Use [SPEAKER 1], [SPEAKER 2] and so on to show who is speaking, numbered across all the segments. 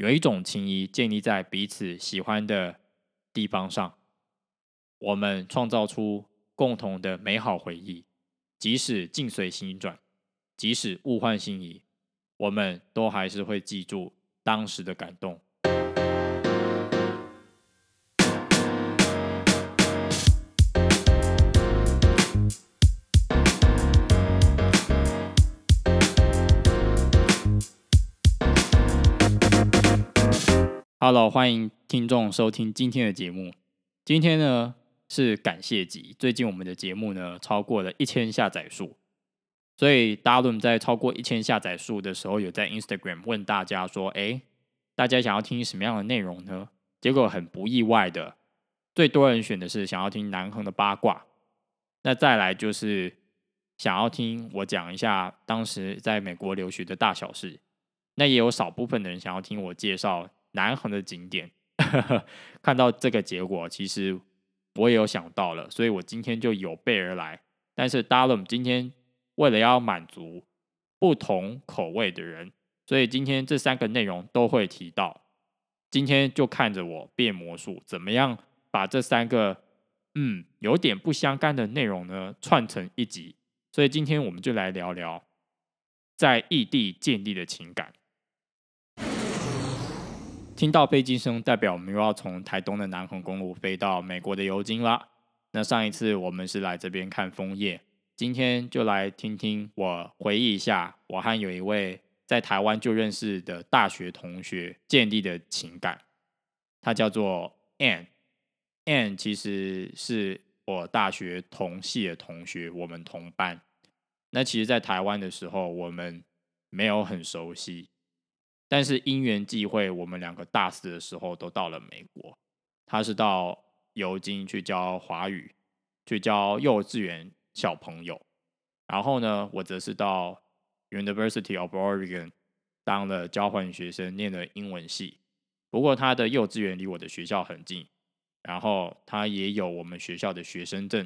[SPEAKER 1] 有一种情谊建立在彼此喜欢的地方上，我们创造出共同的美好回忆，即使境随心转，即使物换星移，我们都还是会记住当时的感动。Hello，欢迎听众收听今天的节目。今天呢是感谢集，最近我们的节目呢超过了一千下载数，所以达伦在超过一千下载数的时候，有在 Instagram 问大家说：“哎，大家想要听什么样的内容呢？”结果很不意外的，最多人选的是想要听南恒的八卦。那再来就是想要听我讲一下当时在美国留学的大小事。那也有少部分的人想要听我介绍。南横的景点，看到这个结果，其实我也有想到了，所以我今天就有备而来。但是 d a l m 今天为了要满足不同口味的人，所以今天这三个内容都会提到。今天就看着我变魔术，怎么样把这三个嗯有点不相干的内容呢串成一集？所以今天我们就来聊聊在异地建立的情感。听到飞机声，代表我们又要从台东的南横公路飞到美国的尤金啦。那上一次我们是来这边看枫叶，今天就来听听我回忆一下，我和有一位在台湾就认识的大学同学建立的情感。他叫做 Ann，Ann 其实是我大学同系的同学，我们同班。那其实，在台湾的时候，我们没有很熟悉。但是因缘际会，我们两个大四的时候都到了美国。他是到尤金去教华语，去教幼稚园小朋友。然后呢，我则是到 University of Oregon 当了交换学生，念了英文系。不过他的幼稚园离我的学校很近，然后他也有我们学校的学生证，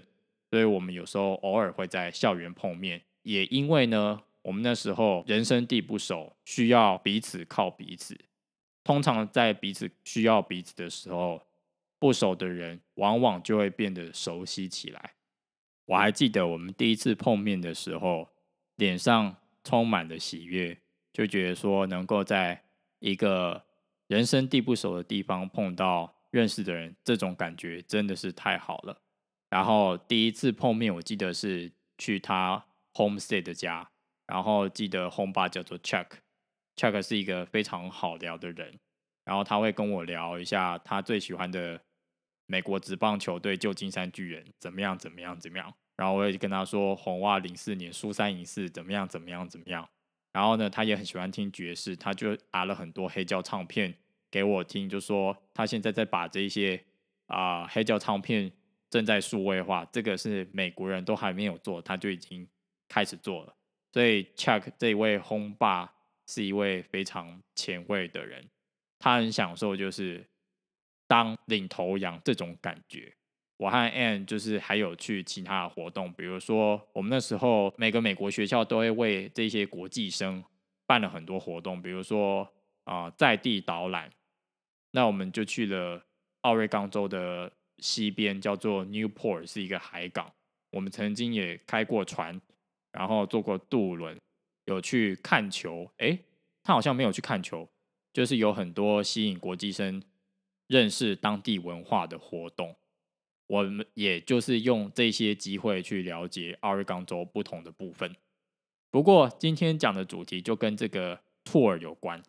[SPEAKER 1] 所以我们有时候偶尔会在校园碰面。也因为呢。我们那时候人生地不熟，需要彼此靠彼此。通常在彼此需要彼此的时候，不熟的人往往就会变得熟悉起来。我还记得我们第一次碰面的时候，脸上充满了喜悦，就觉得说能够在一个人生地不熟的地方碰到认识的人，这种感觉真的是太好了。然后第一次碰面，我记得是去他 homestay 的家。然后记得红爸叫做 Chuck，Chuck 是一个非常好聊的人，然后他会跟我聊一下他最喜欢的美国职棒球队旧金山巨人怎么样怎么样怎么样，然后我也跟他说红袜零四年输三赢四怎么样怎么样怎么样，然后呢他也很喜欢听爵士，他就拿了很多黑胶唱片给我听，就说他现在在把这些啊黑胶唱片正在数位化，这个是美国人都还没有做，他就已经开始做了。所以，Chuck 这位轰爸是一位非常前卫的人，他很享受就是当领头羊这种感觉。我和 Ann 就是还有去其他的活动，比如说我们那时候每个美国学校都会为这些国际生办了很多活动，比如说啊在地导览。那我们就去了奥瑞冈州的西边，叫做 Newport，是一个海港。我们曾经也开过船。然后坐过渡轮，有去看球。哎，他好像没有去看球，就是有很多吸引国际生认识当地文化的活动。我们也就是用这些机会去了解奥瑞冈州不同的部分。不过今天讲的主题就跟这个 tour 有关。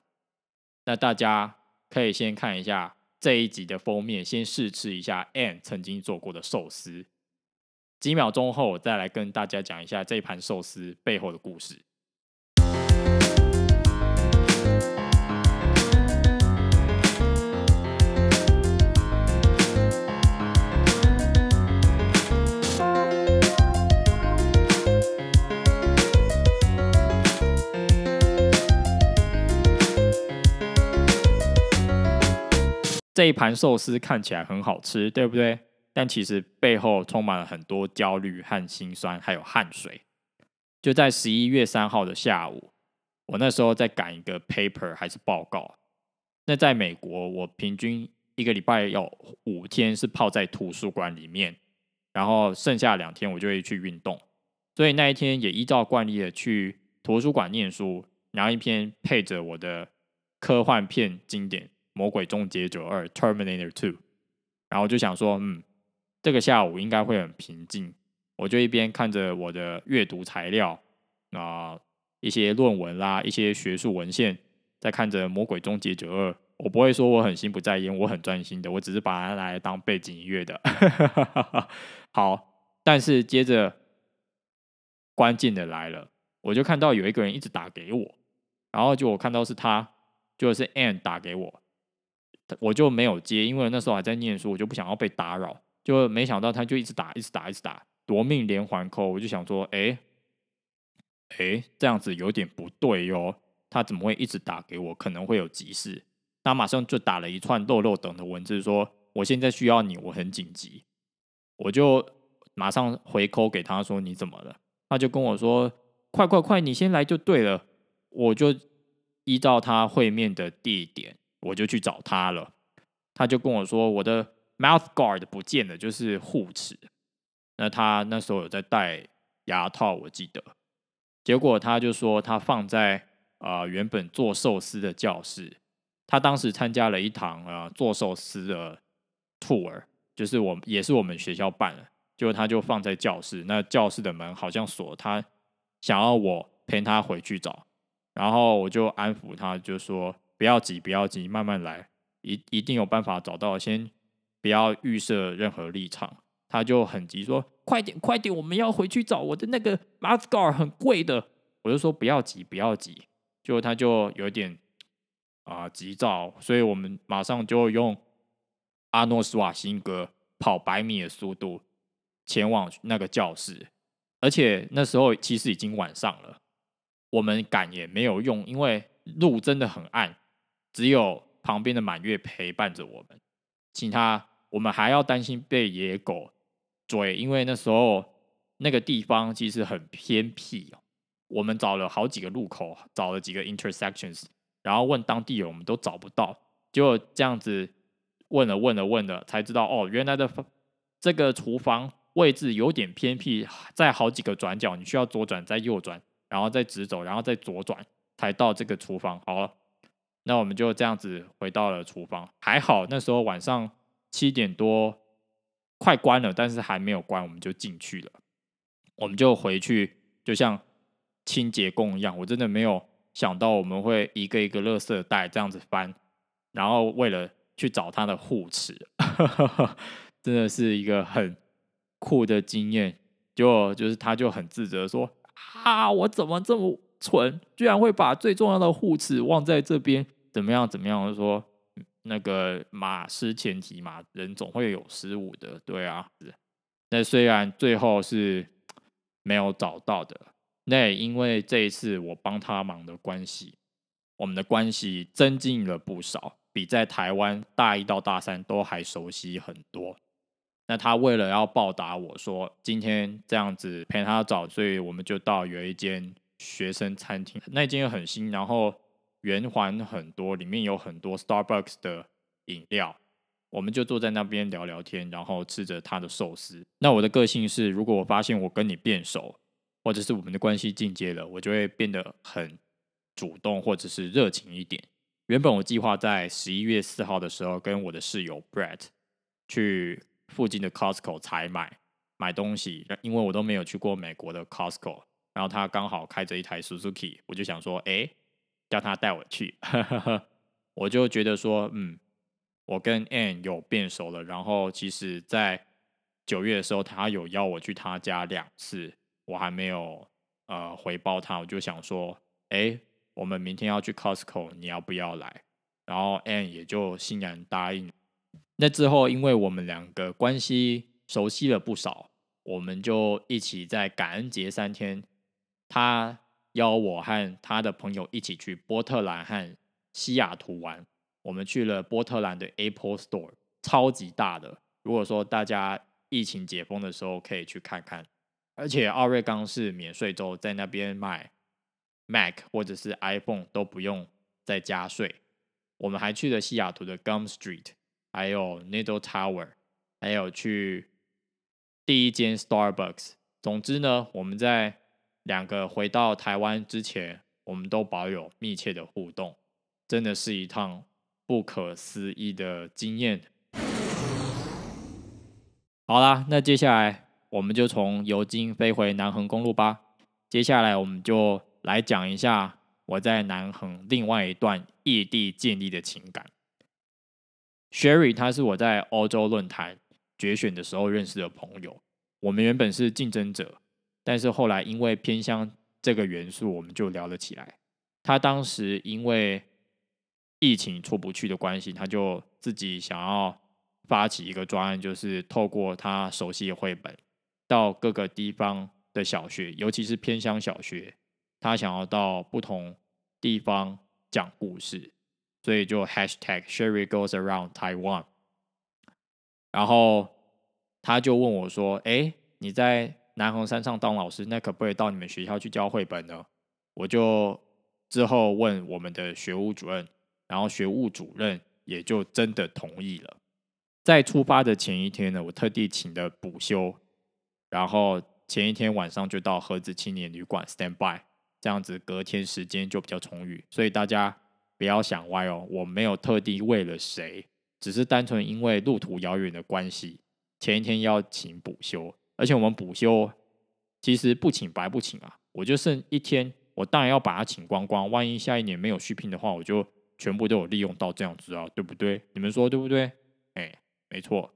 [SPEAKER 1] 那大家可以先看一下这一集的封面，先试吃一下 Anne 曾经做过的寿司。几秒钟后，我再来跟大家讲一下这一盘寿司背后的故事。这一盘寿司看起来很好吃，对不对？但其实背后充满了很多焦虑和心酸，还有汗水。就在十一月三号的下午，我那时候在赶一个 paper 还是报告，那在美国，我平均一个礼拜有五天是泡在图书馆里面，然后剩下两天我就会去运动。所以那一天也依照惯例的去图书馆念书，然后一篇配着我的科幻片经典《魔鬼终结者二》（Terminator Two），然后就想说，嗯，这个下午应该会很平静。我就一边看着我的阅读材料啊，一些论文啦，一些学术文献，在看着《魔鬼终结者二》。我不会说我很心不在焉，我很专心的，我只是把它来当背景音乐的。好，但是接着。关键的来了，我就看到有一个人一直打给我，然后就我看到是他，就是 Ann 打给我，我就没有接，因为那时候还在念书，我就不想要被打扰，就没想到他就一直打，一直打，一直打，夺命连环扣，我就想说，哎，哎，这样子有点不对哟，他怎么会一直打给我？可能会有急事，他马上就打了一串漏漏等的文字，说我现在需要你，我很紧急，我就马上回扣给他说你怎么了？他就跟我说：“快快快，你先来就对了。”我就依照他会面的地点，我就去找他了。他就跟我说：“我的 mouth guard 不见了，就是护齿。那他那时候有在戴牙套，我记得。结果他就说他放在啊原本做寿司的教室。他当时参加了一堂啊做寿司的 tour，就是我也是我们学校办的。”就他就放在教室，那教室的门好像锁，他想要我陪他回去找，然后我就安抚他，就说不要急，不要急，慢慢来，一一定有办法找到，先不要预设任何立场。他就很急说：“快点，快点，我们要回去找我的那个 mask 很贵的。”我就说：“不要急，不要急。”就他就有点啊急躁，所以我们马上就用阿诺斯瓦辛格跑百米的速度。前往那个教室，而且那时候其实已经晚上了，我们赶也没有用，因为路真的很暗，只有旁边的满月陪伴着我们，其他我们还要担心被野狗追，因为那时候那个地方其实很偏僻哦。我们找了好几个路口，找了几个 intersections，然后问当地人，我们都找不到，就这样子问了问了问了，才知道哦，原来的这个厨房。位置有点偏僻，在好几个转角，你需要左转再右转，然后再直走，然后再左转，才到这个厨房。好了，那我们就这样子回到了厨房。还好那时候晚上七点多，快关了，但是还没有关，我们就进去了。我们就回去，就像清洁工一样。我真的没有想到我们会一个一个垃圾袋这样子翻，然后为了去找他的护齿，真的是一个很。酷的经验，就就是他就很自责说：“啊，我怎么这么蠢，居然会把最重要的护齿忘在这边？怎么样？怎么样？”说那个马失前蹄嘛，人总会有失误的，对啊。那虽然最后是没有找到的，那也因为这一次我帮他忙的关系，我们的关系增进了不少，比在台湾大一到大三都还熟悉很多。那他为了要报答我说今天这样子陪他找，所以我们就到有一间学生餐厅，那间很新，然后圆环很多，里面有很多 Starbucks 的饮料，我们就坐在那边聊聊天，然后吃着他的寿司。那我的个性是，如果我发现我跟你变熟，或者是我们的关系进阶了，我就会变得很主动或者是热情一点。原本我计划在十一月四号的时候跟我的室友 Brett 去。附近的 Costco 采买买东西，因为我都没有去过美国的 Costco，然后他刚好开着一台 Suzuki，我就想说，哎，叫他带我去，我就觉得说，嗯，我跟 Ann 有变熟了，然后其实，在九月的时候，他有邀我去他家两次，我还没有呃回报他，我就想说，哎，我们明天要去 Costco，你要不要来？然后 Ann 也就欣然答应。那之后，因为我们两个关系熟悉了不少，我们就一起在感恩节三天，他邀我和他的朋友一起去波特兰和西雅图玩。我们去了波特兰的 Apple Store，超级大的。如果说大家疫情解封的时候可以去看看，而且奥瑞冈是免税州，在那边买 Mac 或者是 iPhone 都不用再加税。我们还去了西雅图的 Gum Street，还有 Needle Tower，还有去第一间 Starbucks。总之呢，我们在两个回到台湾之前，我们都保有密切的互动，真的是一趟不可思议的经验。好啦，那接下来我们就从油金飞回南横公路吧。接下来我们就来讲一下我在南横另外一段异地建立的情感。Sherry 他是我在欧洲论坛决选的时候认识的朋友，我们原本是竞争者，但是后来因为偏乡这个元素，我们就聊了起来。他当时因为疫情出不去的关系，他就自己想要。发起一个专案，就是透过他熟悉的绘本，到各个地方的小学，尤其是偏乡小学，他想要到不同地方讲故事，所以就 Hashtag Sherry Goes Around Taiwan。然后他就问我说：“哎，你在南横山上当老师，那可不可以到你们学校去教绘本呢？”我就之后问我们的学务主任，然后学务主任也就真的同意了。在出发的前一天呢，我特地请的补休，然后前一天晚上就到盒子青年旅馆 stand by，这样子隔天时间就比较充裕。所以大家不要想歪哦，我没有特地为了谁，只是单纯因为路途遥远的关系，前一天要请补休。而且我们补休其实不请白不请啊，我就剩一天，我当然要把它请光光。万一下一年没有续聘的话，我就全部都有利用到这样子啊，对不对？你们说对不对？哎。没错，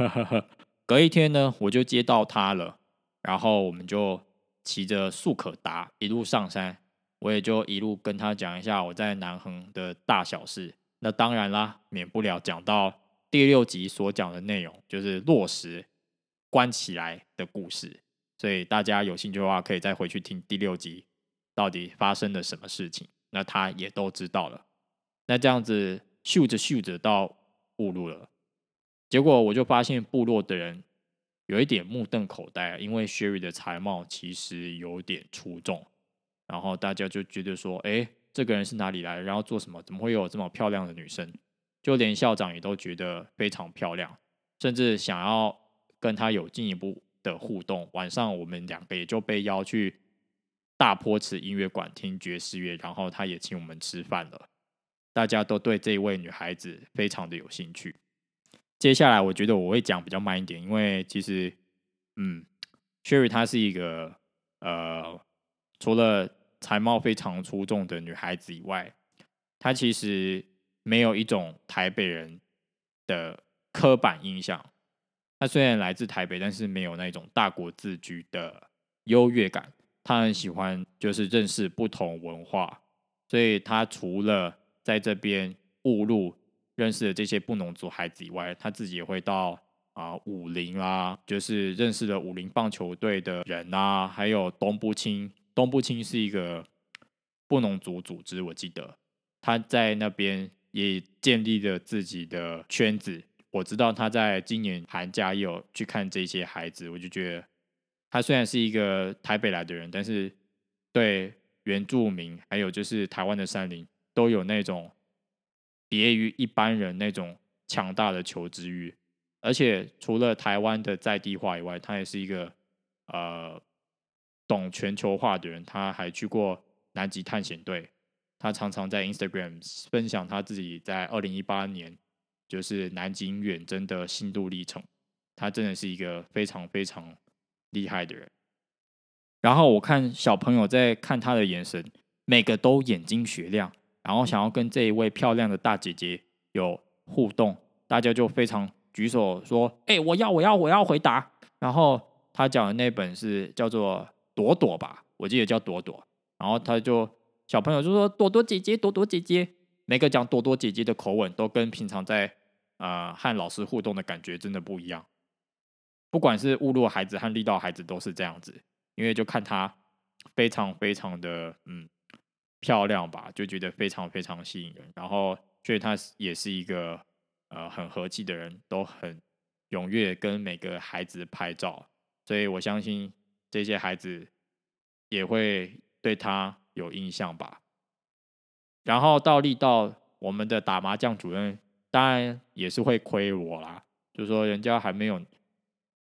[SPEAKER 1] 隔一天呢，我就接到他了，然后我们就骑着速可达一路上山，我也就一路跟他讲一下我在南横的大小事。那当然啦，免不了讲到第六集所讲的内容，就是落实关起来的故事。所以大家有兴趣的话，可以再回去听第六集到底发生了什么事情。那他也都知道了。那这样子嗅着嗅着到误路了。结果我就发现部落的人有一点目瞪口呆，因为 Sherry 的才貌其实有点出众，然后大家就觉得说：“哎，这个人是哪里来？然后做什么？怎么会有这么漂亮的女生？”就连校长也都觉得非常漂亮，甚至想要跟他有进一步的互动。晚上我们两个也就被邀去大坡池音乐馆听爵士乐，然后他也请我们吃饭了。大家都对这位女孩子非常的有兴趣。接下来，我觉得我会讲比较慢一点，因为其实，嗯，Sherry 她是一个呃，除了才貌非常出众的女孩子以外，她其实没有一种台北人的刻板印象。他虽然来自台北，但是没有那种大国自居的优越感。他很喜欢就是认识不同文化，所以他除了在这边误入。认识了这些布农族孩子以外，他自己也会到啊武林啦，就是认识了武林棒球队的人啊，还有东部青，东部青是一个布农族组织，我记得他在那边也建立了自己的圈子。我知道他在今年寒假也有去看这些孩子，我就觉得他虽然是一个台北来的人，但是对原住民还有就是台湾的山林都有那种。别于一般人那种强大的求知欲，而且除了台湾的在地化以外，他也是一个呃懂全球化的人。他还去过南极探险队，他常常在 Instagram 分享他自己在二零一八年就是南极远征的心路历程。他真的是一个非常非常厉害的人。然后我看小朋友在看他的眼神，每个都眼睛雪亮。然后想要跟这一位漂亮的大姐姐有互动，大家就非常举手说：“哎，我要，我要，我要回答。”然后他讲的那本是叫做《朵朵》吧，我记得叫《朵朵》。然后他就小朋友就说：“朵朵姐姐，朵朵姐姐。”每个讲朵朵姐姐的口吻都跟平常在呃和老师互动的感觉真的不一样。不管是误入孩子和力道孩子都是这样子，因为就看他非常非常的嗯。漂亮吧，就觉得非常非常吸引人。然后，所以他也是一个呃很和气的人，都很踊跃跟每个孩子拍照。所以我相信这些孩子也会对他有印象吧。然后到力道我们的打麻将主任当然也是会亏我啦，就说人家还没有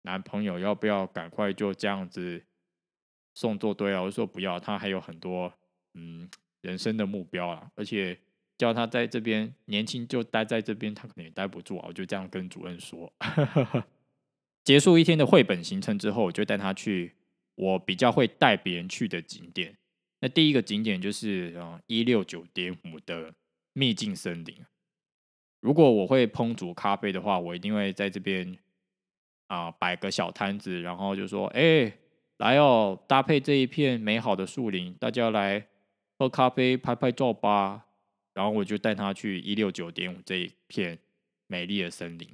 [SPEAKER 1] 男朋友，要不要赶快就这样子送做堆啊？我说不要，他还有很多嗯人生的目标啊，而且叫他在这边年轻就待在这边，他可能也待不住啊。我就这样跟主任说。结束一天的绘本行程之后，我就带他去我比较会带别人去的景点。那第一个景点就是啊一六九点五的秘境森林。如果我会烹煮咖啡的话，我一定会在这边啊摆个小摊子，然后就说：“哎，来哦，搭配这一片美好的树林，大家来喝咖啡、拍拍照吧。”然后我就带他去一六九点五这一片美丽的森林。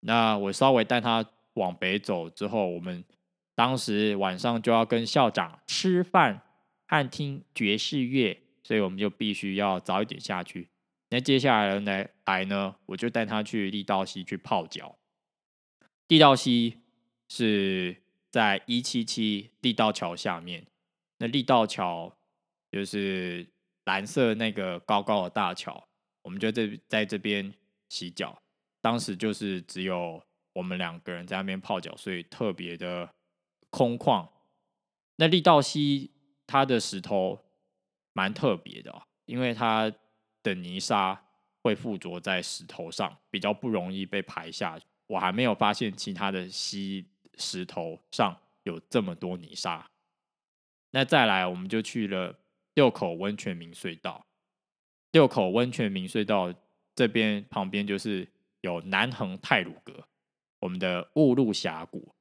[SPEAKER 1] 那我稍微带他往北走之后，我们当时晚上就要跟校长吃饭。和听爵士乐，所以我们就必须要早一点下去。那接下来呢？来呢？我就带他去力道溪去泡脚。地道溪是在一七七地道桥下面。那力道桥就是蓝色那个高高的大桥，我们就在在这边洗脚。当时就是只有我们两个人在那边泡脚，所以特别的空旷。那力道溪。它的石头蛮特别的，因为它的泥沙会附着在石头上，比较不容易被排下。我还没有发现其他的溪石头上有这么多泥沙。那再来，我们就去了六口温泉明隧道。六口温泉明隧道这边旁边就是有南横泰鲁阁，我们的雾路峡谷。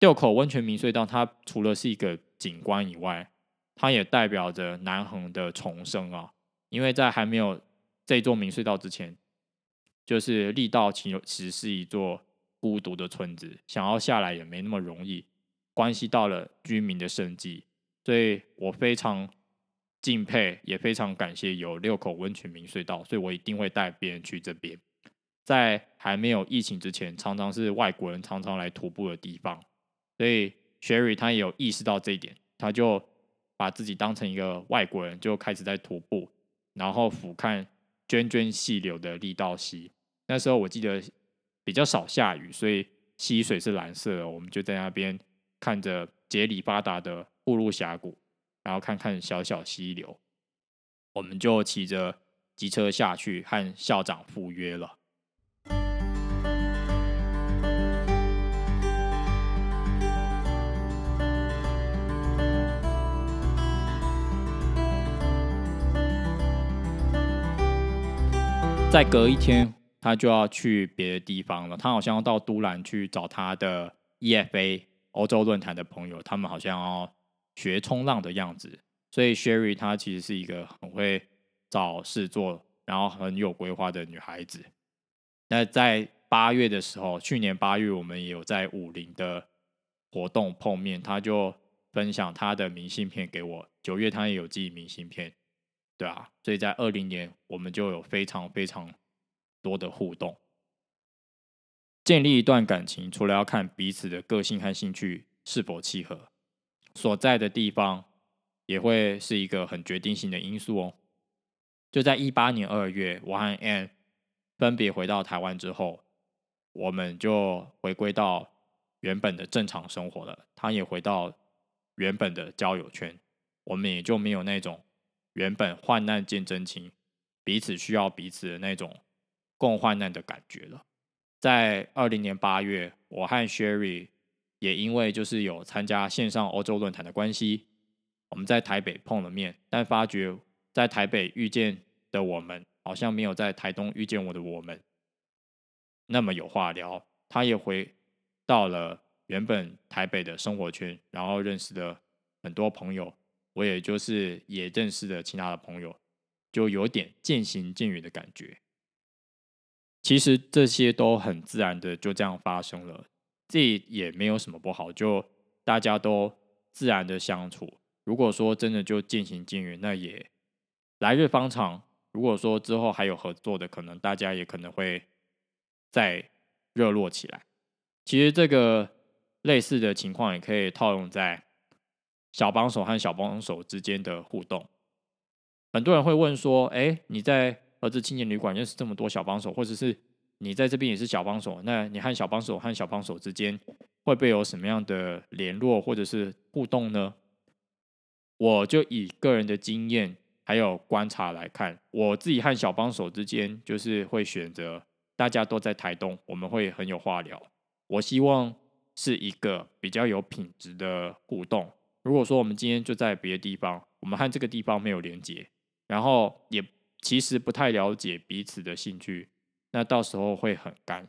[SPEAKER 1] 六口温泉明隧道，它除了是一个景观以外，它也代表着南横的重生啊！因为在还没有这座明隧道之前，就是力道其实是一座孤独的村子，想要下来也没那么容易，关系到了居民的生计，所以我非常敬佩，也非常感谢有六口温泉明隧道，所以我一定会带别人去这边。在还没有疫情之前，常常是外国人常常来徒步的地方。所以，Sherry 他也有意识到这一点，他就把自己当成一个外国人，就开始在徒步，然后俯瞰涓涓细流的力道溪。那时候我记得比较少下雨，所以溪水是蓝色的。我们就在那边看着杰里巴达的步路峡谷，然后看看小小溪流，我们就骑着机车下去和校长赴约了。再隔一天，他就要去别的地方了。他好像要到都兰去找他的 EFA 欧洲论坛的朋友，他们好像要学冲浪的样子。所以 Sherry 她其实是一个很会找事做，然后很有规划的女孩子。那在八月的时候，去年八月我们也有在武林的活动碰面，他就分享他的明信片给我。九月他也有寄明信片。对啊，所以在二零年，我们就有非常非常多的互动。建立一段感情，除了要看彼此的个性和兴趣是否契合，所在的地方也会是一个很决定性的因素哦。就在一八年二月，我和 Ann 分别回到台湾之后，我们就回归到原本的正常生活了。他也回到原本的交友圈，我们也就没有那种。原本患难见真情，彼此需要彼此的那种共患难的感觉了。在二零年八月，我和 Sherry 也因为就是有参加线上欧洲论坛的关系，我们在台北碰了面，但发觉在台北遇见的我们，好像没有在台东遇见我的我们那么有话聊。他也回到了原本台北的生活圈，然后认识了很多朋友。我也就是也认识了其他的朋友，就有点渐行渐远的感觉。其实这些都很自然的就这样发生了，这也没有什么不好，就大家都自然的相处。如果说真的就渐行渐远，那也来日方长。如果说之后还有合作的可能，大家也可能会再热络起来。其实这个类似的情况也可以套用在。小帮手和小帮手之间的互动，很多人会问说：“哎，你在儿子青年旅馆认识这么多小帮手，或者是你在这边也是小帮手，那你和小帮手和小帮手之间会不会有什么样的联络或者是互动呢？我就以个人的经验还有观察来看，我自己和小帮手之间就是会选择大家都在台东，我们会很有话聊。我希望是一个比较有品质的互动。如果说我们今天就在别的地方，我们和这个地方没有连接，然后也。其实不太了解彼此的兴趣，那到时候会很干。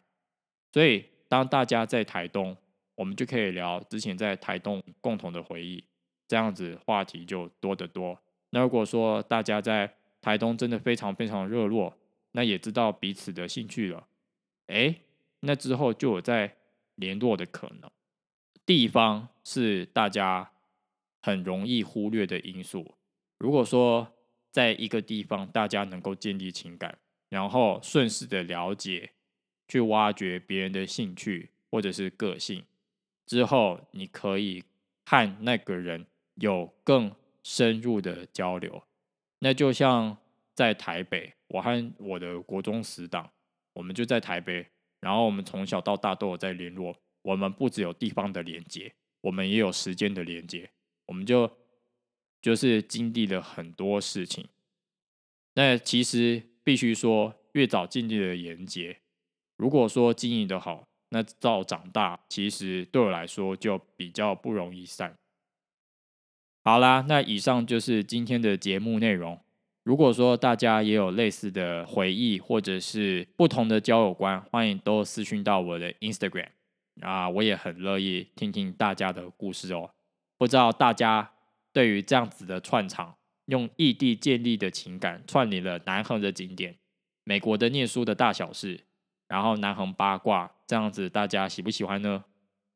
[SPEAKER 1] 所以当大家在台东，我们就可以聊之前在台东共同的回忆，这样子话题就多得多。那如果说大家在台东真的非常非常热络，那也知道彼此的兴趣了，哎，那之后就有在联络的可能。地方是大家很容易忽略的因素。如果说在一个地方，大家能够建立情感，然后顺势的了解，去挖掘别人的兴趣或者是个性，之后你可以和那个人有更深入的交流。那就像在台北，我和我的国中死党，我们就在台北，然后我们从小到大都有在联络。我们不只有地方的连接，我们也有时间的连接，我们就。就是经历了很多事情，那其实必须说，越早建立的连接，如果说经营的好，那到长大，其实对我来说就比较不容易散。好啦，那以上就是今天的节目内容。如果说大家也有类似的回忆，或者是不同的交友观，欢迎都私讯到我的 Instagram 啊，我也很乐意听听大家的故事哦。不知道大家。对于这样子的串场，用异地建立的情感串联了南横的景点、美国的念书的大小事，然后南横八卦，这样子大家喜不喜欢呢？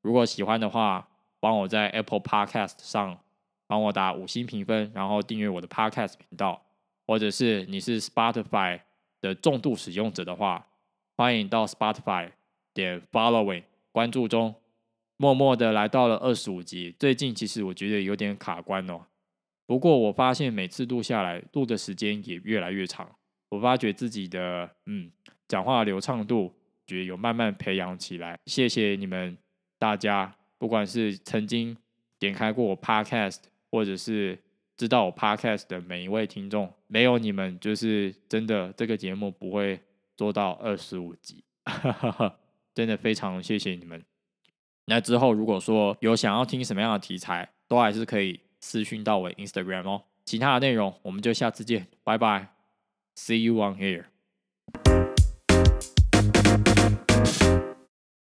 [SPEAKER 1] 如果喜欢的话，帮我在 Apple Podcast 上帮我打五星评分，然后订阅我的 Podcast 频道，或者是你是 Spotify 的重度使用者的话，欢迎到 Spotify 点 Following 关注中。默默的来到了二十五集，最近其实我觉得有点卡关哦。不过我发现每次录下来，录的时间也越来越长。我发觉自己的嗯讲话流畅度，觉得有慢慢培养起来。谢谢你们大家，不管是曾经点开过我 Podcast，或者是知道我 Podcast 的每一位听众，没有你们，就是真的这个节目不会做到二十五集。真的非常谢谢你们。那之后，如果说有想要听什么样的题材，都还是可以私讯到我 Instagram 哦。其他的内容，我们就下次见，拜拜，See you on here。